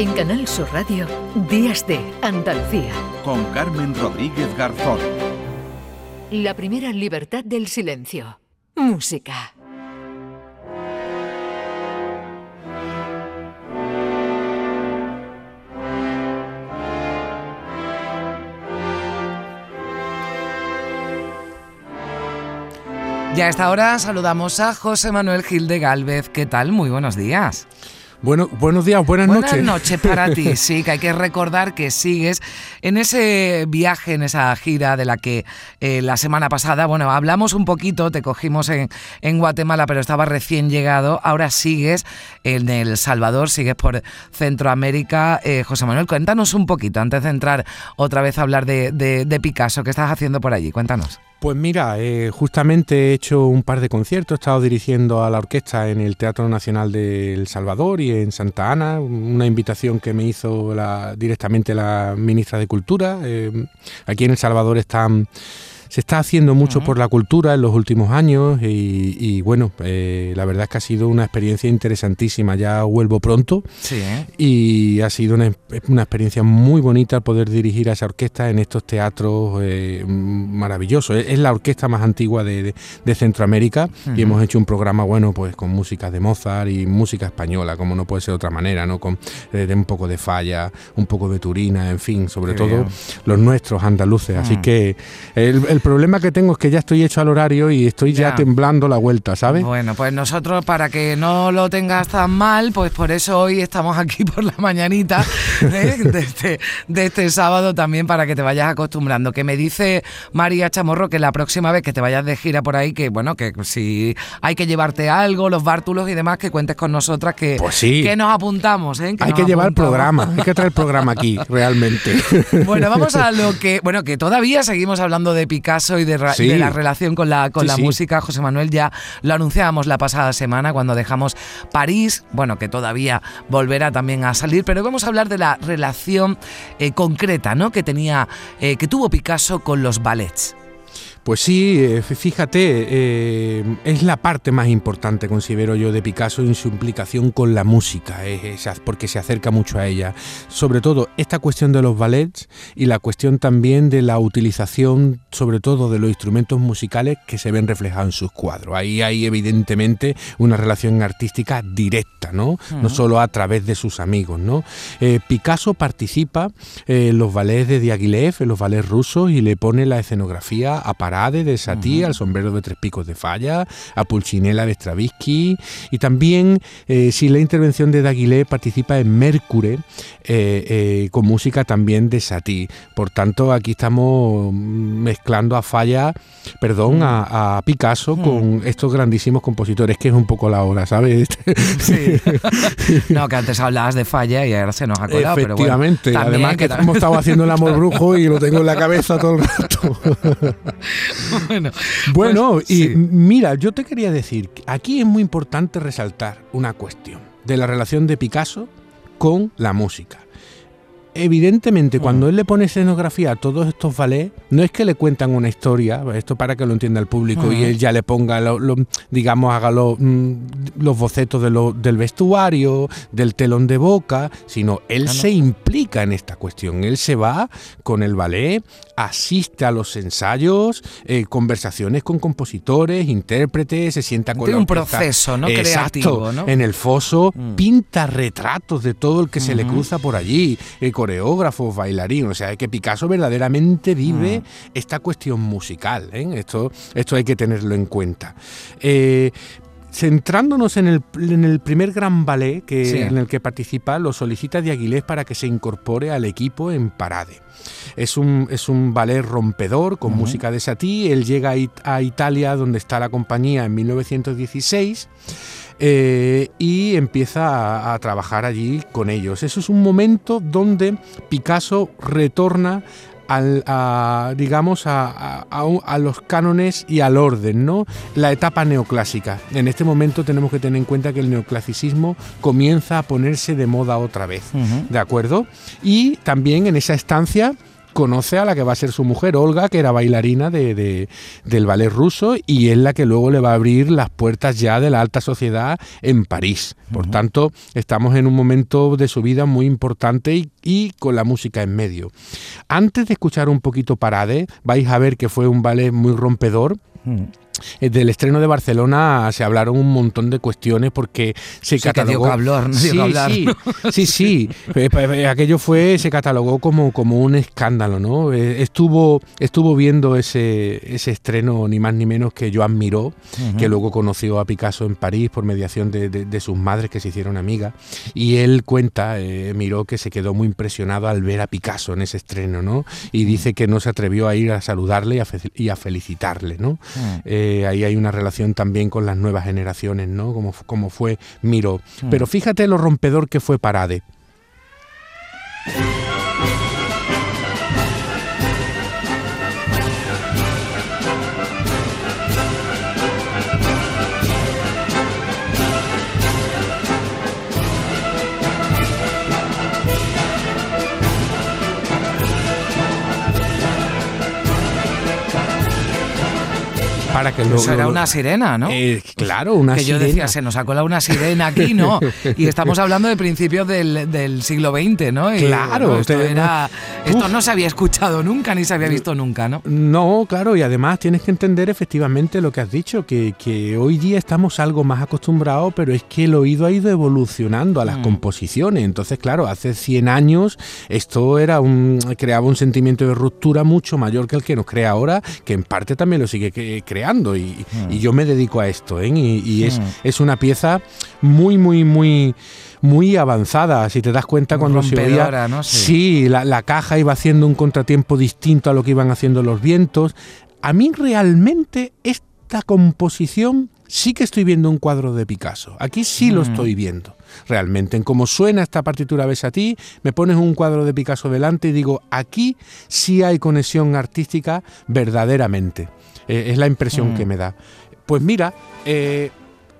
En Canal Sur Radio, Días de Andalucía. Con Carmen Rodríguez Garzón. La primera libertad del silencio. Música. Ya a esta hora saludamos a José Manuel Gil de Galvez. ¿Qué tal? Muy buenos días. Bueno, buenos días, buenas, noches. Buenas noches para ti, sí, que hay que recordar que sigues en ese viaje, en esa gira de la que eh, la semana pasada, bueno, hablamos un poquito, te cogimos en, en Guatemala, pero estaba recién llegado, ahora sigues en El Salvador, sigues por Centroamérica. Eh, José Manuel, cuéntanos un poquito, antes de entrar otra vez a hablar de, de Picasso, ¿qué estás haciendo por allí? Cuéntanos. Pues mira, eh, justamente he hecho un par de conciertos, he estado dirigiendo a la orquesta en el Teatro Nacional de El Salvador y en Santa Ana, una invitación que me hizo directamente la ministra de Cultura. Eh, aquí en El Salvador están se está haciendo mucho por la cultura en los últimos años y, bueno, eh, la verdad es que ha sido una experiencia interesantísima. Ya vuelvo pronto y ha sido una, experiencia muy bonita poder dirigir a esa orquesta en estos teatros eh, maravillosos. Es, la orquesta más antigua de, Centroamérica y hemos hecho un programa bueno pues con música de Mozart y música española, como no puede ser de otra manera, ¿no? Con eh, un poco de falla, un poco de turina, en fin, sobre todo los nuestros andaluces. Así que el el problema que tengo es que ya estoy hecho al horario y estoy ya, temblando la vuelta, ¿sabes? Bueno, pues nosotros para que no lo tengas tan mal, pues por eso hoy estamos aquí por la mañanita ¿eh? este, de, este, sábado también para que te vayas acostumbrando. Que me dice María Chamorro que la próxima vez que te vayas de gira por ahí, que bueno, que si hay que llevarte algo, los bártulos y demás, que cuentes con nosotras, que, pues sí. que nos apuntamos. ¿eh? hay que llevar el programa, hay que traer el programa aquí, realmente. Bueno, vamos a lo que, bueno, que todavía seguimos hablando de Picasso caso y de, la relación con la, con la música. José Manuel ya lo anunciábamos la pasada semana cuando dejamos París, bueno, que todavía volverá también a salir, pero vamos a hablar de la relación eh, concreta ¿no? que tenía, eh, que tuvo Picasso con los ballets. Pues sí, eh, fíjate, eh, es la parte más importante, considero yo, de Picasso en su implicación con la música, porque se acerca mucho a ella. Sobre todo esta cuestión de los ballets y la cuestión también de la utilización, sobre todo de los instrumentos musicales que se ven reflejados en sus cuadros. Ahí hay evidentemente una relación artística directa, ¿no? No solo a través de sus amigos, ¿no? Eh, Picasso participa en los ballets de Diaghilev, en los ballets rusos, y le pone la escenografía a de Satie, al sombrero de tres picos de falla, a Pulcinella de Stravinsky y también eh, si la intervención de Daguilé participa en Mercury eh, eh, con música también de Satie. Por tanto, aquí estamos mezclando a Falla, perdón, a, Picasso con estos grandísimos compositores, que es un poco la hora, ¿sabes? Sí. no, que antes hablabas de Falla y ahora se nos ha colado. Efectivamente, pero además que, hemos estado haciendo el amor brujo y lo tengo en la cabeza todo el rato. bueno, bueno pues, y mira, yo te quería decir, aquí es muy importante resaltar una cuestión de la relación de Picasso con la música evidentemente, mm. cuando él le pone escenografía a todos estos ballets, no es que le cuentan una historia, esto para que lo entienda el público, y mm. él ya le ponga, digamos, haga mm, los bocetos del vestuario, del telón de boca, sino él se implica en esta cuestión. Él se va con el ballet, asiste a los ensayos, eh, conversaciones con compositores, intérpretes, se sienta con Tiene un proceso ¿no? creativo. En el foso, pinta retratos de todo el que se le cruza por allí. Eh, coreógrafos, bailarines, o sea, que Picasso verdaderamente vive mm. esta cuestión musical, ¿eh? esto, esto hay que tenerlo en cuenta. Eh, centrándonos en el, en el, primer gran ballet que, en el que participa, lo solicita de Aguilés para que se incorpore al equipo en Parade. Es un, es un ballet rompedor con música de Satie. Él llega a, a, Italia, donde está la compañía, en 1916. Eh, y empieza a, trabajar allí con ellos. Eso es un momento donde Picasso retorna al, a, digamos, a, a, los cánones y al orden, ¿no? La etapa neoclásica. En este momento tenemos que tener en cuenta que el neoclasicismo comienza a ponerse de moda otra vez, ¿de acuerdo? Y también en esa estancia conoce a la que va a ser su mujer, Olga, que era bailarina de, del ballet ruso y es la que luego le va a abrir las puertas ya de la alta sociedad en París. Por tanto, estamos en un momento de su vida muy importante y, con la música en medio. Antes de escuchar un poquito Parade, vais a ver que fue un ballet muy rompedor. Del estreno de Barcelona se hablaron un montón de cuestiones porque se catalogó. sí, sí, eh, eh, Aquello fue, se catalogó como, como un escándalo, ¿no? Estuvo, estuvo viendo ese, ese estreno ni más ni menos que Joan Miró, que luego conoció a Picasso en París por mediación de, sus madres que se hicieron amigas. Y él cuenta, Miró, que se quedó muy impresionado al ver a Picasso en ese estreno, ¿no? Y dice que no se atrevió a ir a saludarle y a, y a felicitarle, ¿no? Ahí hay una relación también con las nuevas generaciones, ¿no? Como, como fue Miro. Pero fíjate lo rompedor que fue Parade. Para que luego. era una sirena, ¿no? Eh, claro, una sirena. Que yo decía, se nos ha colado una sirena aquí, ¿no? y estamos hablando de principios del, siglo XX, ¿no? claro. esto, esto no se había escuchado nunca ni se había visto nunca, ¿no? No, claro, y además tienes que entender efectivamente lo que has dicho, que, hoy día estamos algo más acostumbrados, pero es que el oído ha ido evolucionando a las mm. composiciones. Entonces, claro, hace 100 años esto era un, creaba un sentimiento de ruptura mucho mayor que el que nos crea ahora, que en parte también lo sigue creando y, hmm. yo me dedico a esto, ¿eh? y, es, hmm. es, una pieza muy, muy, muy muy avanzada, si te das cuenta cuando se oía... ¿no? Sí, la, la, caja iba haciendo un contratiempo distinto a lo que iban haciendo los vientos. A mí realmente esta composición sí que estoy viendo un cuadro de Picasso. Aquí sí lo hmm. estoy viendo, realmente. En cómo suena esta partitura Ves a ti, me pones un cuadro de Picasso delante y digo, aquí sí hay conexión artística verdaderamente. Eh, es la impresión que mm. me da. Pues mira, eh,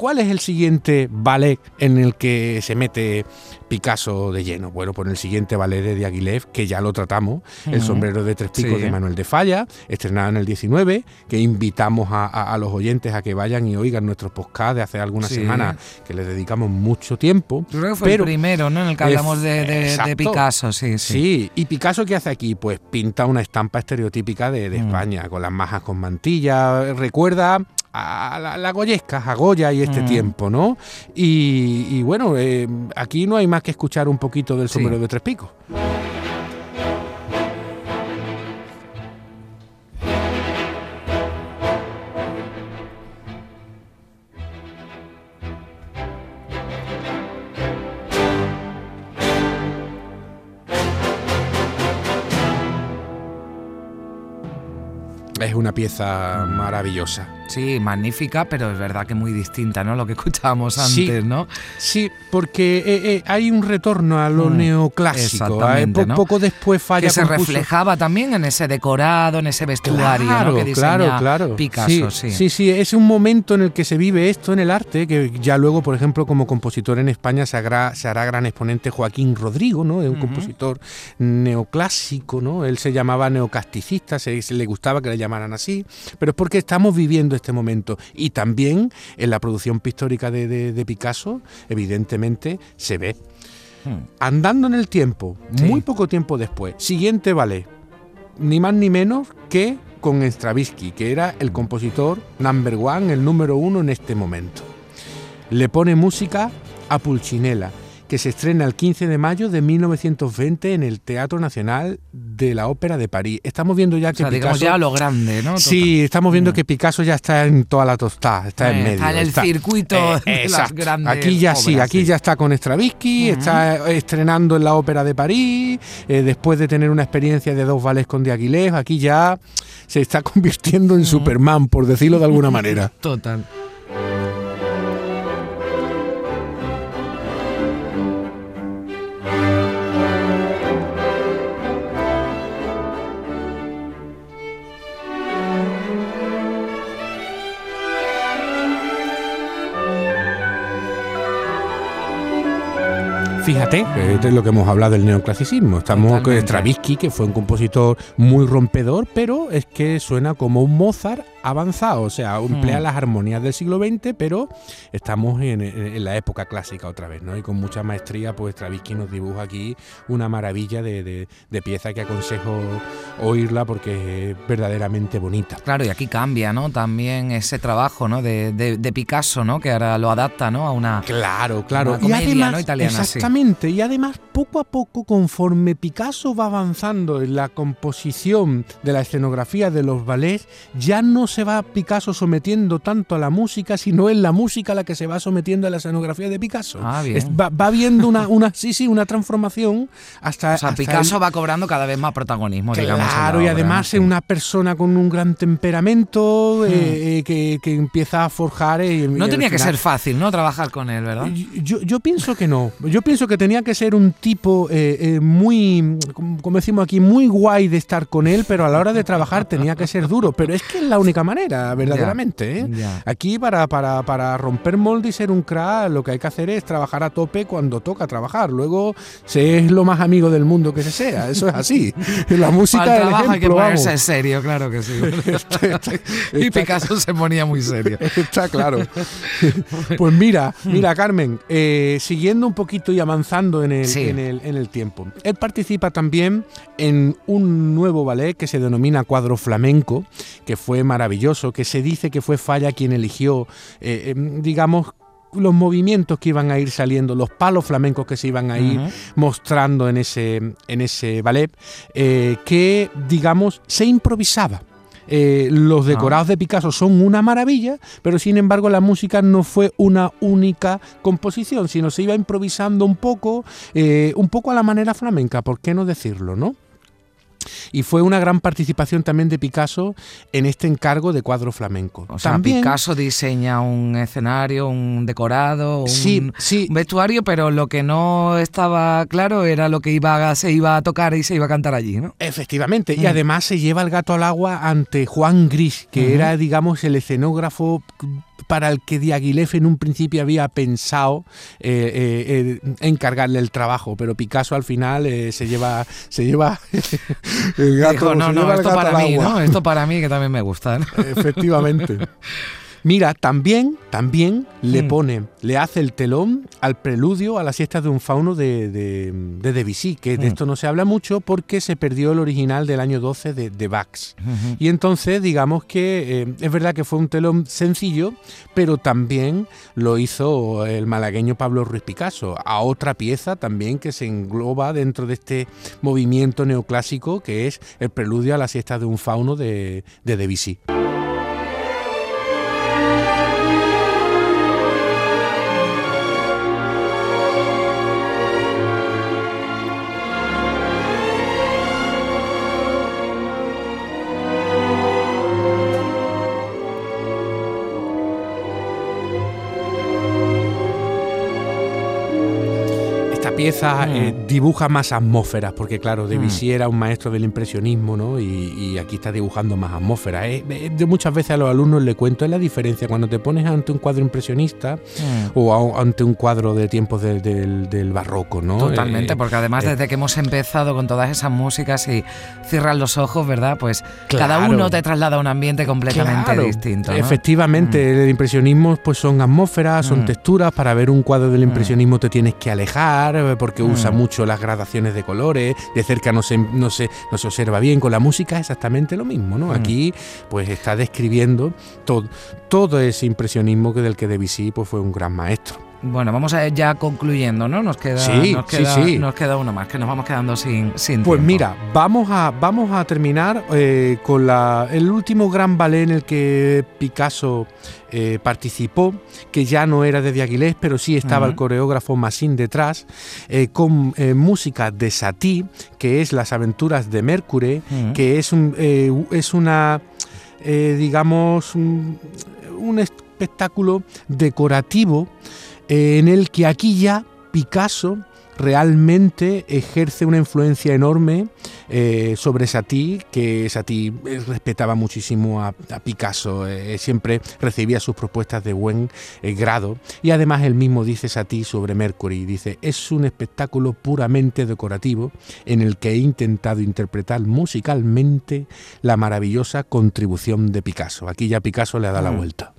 ¿Cuál es el siguiente ballet en el que se mete Picasso de lleno? Bueno, pues el siguiente ballet de Diaghilev, que ya lo tratamos, El sombrero de tres picos de Manuel de Falla, estrenado en el 19, que invitamos a, los oyentes a que vayan y oigan nuestros podcasts de hace algunas semanas, que les dedicamos mucho tiempo. creo que fue el primero, ¿no? En el que hablamos de, Picasso, sí, sí. Sí, y Picasso, ¿qué hace aquí? Pues pinta una estampa estereotípica de, mm. España, con las majas con mantilla. Recuerda a la, la, Goyesca, a Goya y este mm. tiempo, ¿no? Y, bueno, eh, aquí no hay más que escuchar un poquito del sombrero de tres picos. Es una pieza maravillosa. Sí, magnífica, pero es verdad que muy distinta, ¿no? Lo que escuchábamos antes, ¿no? Sí, porque eh, eh, hay un retorno a lo mm, neoclásico. ¿eh? Poco después falla. Que se reflejaba también en ese decorado, en ese vestuario claro, que claro, claro. Picasso, sí, sí. sí. es un momento en el que se vive esto en el arte, que ya luego, por ejemplo, como compositor en España se hará, se hará gran exponente Joaquín Rodrigo, ¿no? Es un compositor neoclásico, ¿no? Él se llamaba neocasticista, se, le gustaba que le llamaran así, pero es porque estamos viviendo este momento. Y también en la producción pictórica de, Picasso, evidentemente, se ve. Hmm. Andando en el tiempo, muy poco tiempo después, siguiente ballet, ni más ni menos que con Stravinsky, que era el compositor number one, el número uno en este momento. Le pone música a Pulcinella, que se estrena el 15 de mayo de 1920 en el Teatro Nacional de la Ópera de París. Estamos viendo ya que Picasso, ya lo grande, ¿no? Sí, estamos viendo mm. que Picasso ya está en toda la tostada, está en eh, medio. Está en el circuito de las grandes Aquí ya sí, aquí ya está con Stravinsky, está estrenando en la Ópera de París, eh, después de tener una experiencia de dos vales con Diaghilev, aquí ya se está convirtiendo en Superman, por decirlo de alguna manera. Total. Fíjate, es lo que hemos hablado del neoclasicismo. Estamos con Stravinsky, que fue un compositor muy rompedor, pero es que suena como un Mozart avanzado, o sea, emplea mm. las armonías del siglo XX, pero estamos en, la época clásica otra vez, ¿no? Y con mucha maestría, pues Stravinsky nos dibuja aquí una maravilla de, pieza que aconsejo oírla porque es verdaderamente bonita. Claro, y aquí cambia, ¿no? También ese trabajo, ¿no? De, Picasso, ¿no? Que ahora lo adapta, ¿no? A una... Claro, claro. y además, Italiana, exactamente, y además poco a poco, conforme Picasso va avanzando en la composición de la escenografía de los ballets, ya no se va Picasso sometiendo tanto a la música, sino es la música la que se va sometiendo a la escenografía de Picasso. Ah, va, viendo una, una, sí, sí, una transformación hasta... O sea, Picasso va cobrando cada vez más protagonismo, digamos. Claro, y además es una persona con un gran temperamento hmm. eh, eh, que, empieza a forjar... Eh, no tenía que ser fácil, ¿no? Trabajar con él, ¿verdad? Yo, yo pienso que no. Yo pienso que tenía que ser un tipo muy, como decimos aquí, muy guay de estar con él, pero a la hora de trabajar tenía que ser duro. Pero es que es la única manera, verdaderamente. ¿eh? Aquí para, para, para, romper molde y ser un crack, lo que hay que hacer es trabajar a tope cuando toca trabajar. Luego se es lo más amigo del mundo que se sea. Eso es así. La música trabajo hay que ponerse serio, claro que sí. y Picasso se ponía muy serio. Está claro. Pues mira, mira Carmen, eh, siguiendo un poquito y avanzando en el, en, el, en el tiempo. Él participa también en un nuevo ballet que se denomina Cuadro Flamenco, que fue maravilloso que se dice que fue Falla quien eligió, eh, em, digamos, los movimientos que iban a ir saliendo, los palos flamencos que se iban a ir mostrando en ese, en ese ballet, eh, que, digamos, se improvisaba. Eh, los decorados de Picasso son una maravilla, pero sin embargo la música no fue una única composición, sino se iba improvisando un poco, un poco a la manera flamenca, ¿por qué no decirlo, no? Y fue una gran participación también de Picasso en este encargo de cuadro flamenco. O sea, Picasso diseña un escenario, un decorado, un, vestuario, pero lo que no estaba claro era lo que iba, se iba a tocar y se iba a cantar allí, ¿no? Efectivamente, y mm. además se lleva el gato al agua ante Juan Gris, que era, digamos, el escenógrafo para el que Diaghilev en un principio había pensado eh, eh, encargarle el trabajo, pero Picasso al final eh, se lleva se lleva el gato, no, no, esto para mí, ¿no? Esto para mí que también me gusta. Efectivamente. Mira, también, también le mm. pone, le hace el telón al preludio a las siestas de un fauno de, de, Debussy, que de mm. esto no se habla mucho porque se perdió el original del año 12 de, de Bax. Y entonces, digamos que eh, es verdad que fue un telón sencillo, pero también lo hizo el malagueño Pablo Ruiz Picasso, a otra pieza también que se engloba dentro de este movimiento neoclásico que es el preludio a las siestas de un fauno de, de Debussy. Pieza eh, mm. dibuja más atmósferas, porque claro, Debussy mm. era un maestro del impresionismo, ¿no? Y, aquí está dibujando más atmósferas. Eh, eh, muchas veces a los alumnos le cuento es la diferencia cuando te pones ante un cuadro impresionista mm. o ante un cuadro de tiempos del, barroco, ¿no? Totalmente, porque además desde que hemos empezado con todas esas músicas y cierran los ojos, ¿verdad? Pues cada uno te traslada a un ambiente completamente distinto. Efectivamente, el impresionismo pues son atmósferas, son texturas. Para ver un cuadro del impresionismo te tienes que alejar, porque usa mm. mucho las gradaciones de colores, de cerca no se, no, se, no se observa bien, con la música es exactamente lo mismo, ¿no? Mm. Aquí pues está describiendo todo, todo ese impresionismo que del que Debussy pues, fue un gran maestro. Bueno, vamos a ya concluyendo, ¿no? Nos queda, nos queda, Nos queda uno más, que nos vamos quedando sin, sin Pues mira, vamos a, vamos a terminar eh, con la, el último gran ballet en el que Picasso eh, participó, que ya no era de Diaghilev, pero sí estaba el coreógrafo Massin detrás, eh, con música de Satie, que es Las aventuras de Mercury, que es, un, es una, digamos, un espectáculo decorativo en el que aquí ya Picasso realmente ejerce una influencia enorme eh, sobre Satie, que Satie eh, respetaba muchísimo a, Picasso, eh, siempre recibía sus propuestas de buen grado y además él mismo dice Satie sobre Mercury, dice, es un espectáculo puramente decorativo en el que he intentado interpretar musicalmente la maravillosa contribución de Picasso. Aquí ya Picasso le da la mm. vuelta.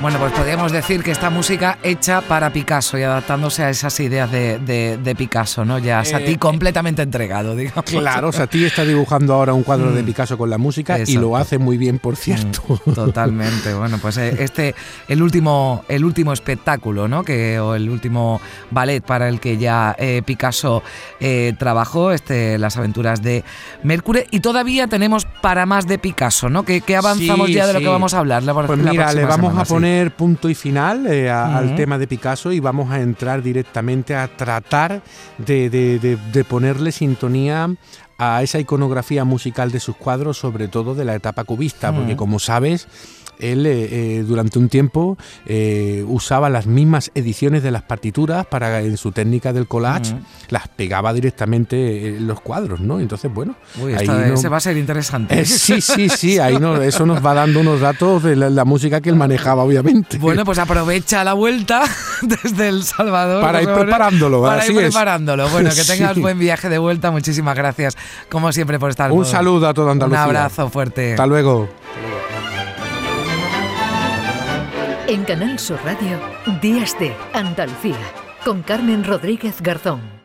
Bueno, pues podríamos decir que esta música hecha para Picasso y adaptándose a esas ideas de, Picasso, ¿no? Ya Satie eh, completamente entregado, digamos. Claro, Satie está dibujando ahora un cuadro de mm. Picasso con la música y lo hace muy bien, por cierto. Mm, totalmente. Bueno, pues eh, este, el último, el último espectáculo, ¿no? Que, o el último ballet para el que ya eh, Picasso trabajó, este, las aventuras de Mercury. Y todavía tenemos para más de Picasso, ¿no? Que, avanzamos ya de lo que vamos a hablar. pues mira, le vamos a poner punto y final eh, al tema de Picasso y vamos a entrar directamente a tratar de, ponerle sintonía a esa iconografía musical de sus cuadros, sobre todo de la etapa cubista, porque como sabes, él eh, eh, durante un tiempo eh, usaba las mismas ediciones de las partituras para en su técnica del collage, las pegaba directamente en los cuadros, ¿no? Entonces, bueno, ahí ese va a ser interesante. sí, sí, sí, ahí no, eso nos va dando unos datos de la, música que él manejaba, obviamente. Bueno, pues aprovecha la vuelta desde El Salvador. Para ir preparándolo, Para ir preparándolo. Bueno, que tengas buen viaje de vuelta. Muchísimas gracias, como siempre, por estar. Un saludo a todo Andalucía. Un abrazo fuerte. Hasta luego. En Canal Sur Radio, Días de Andalucía, con Carmen Rodríguez Garzón.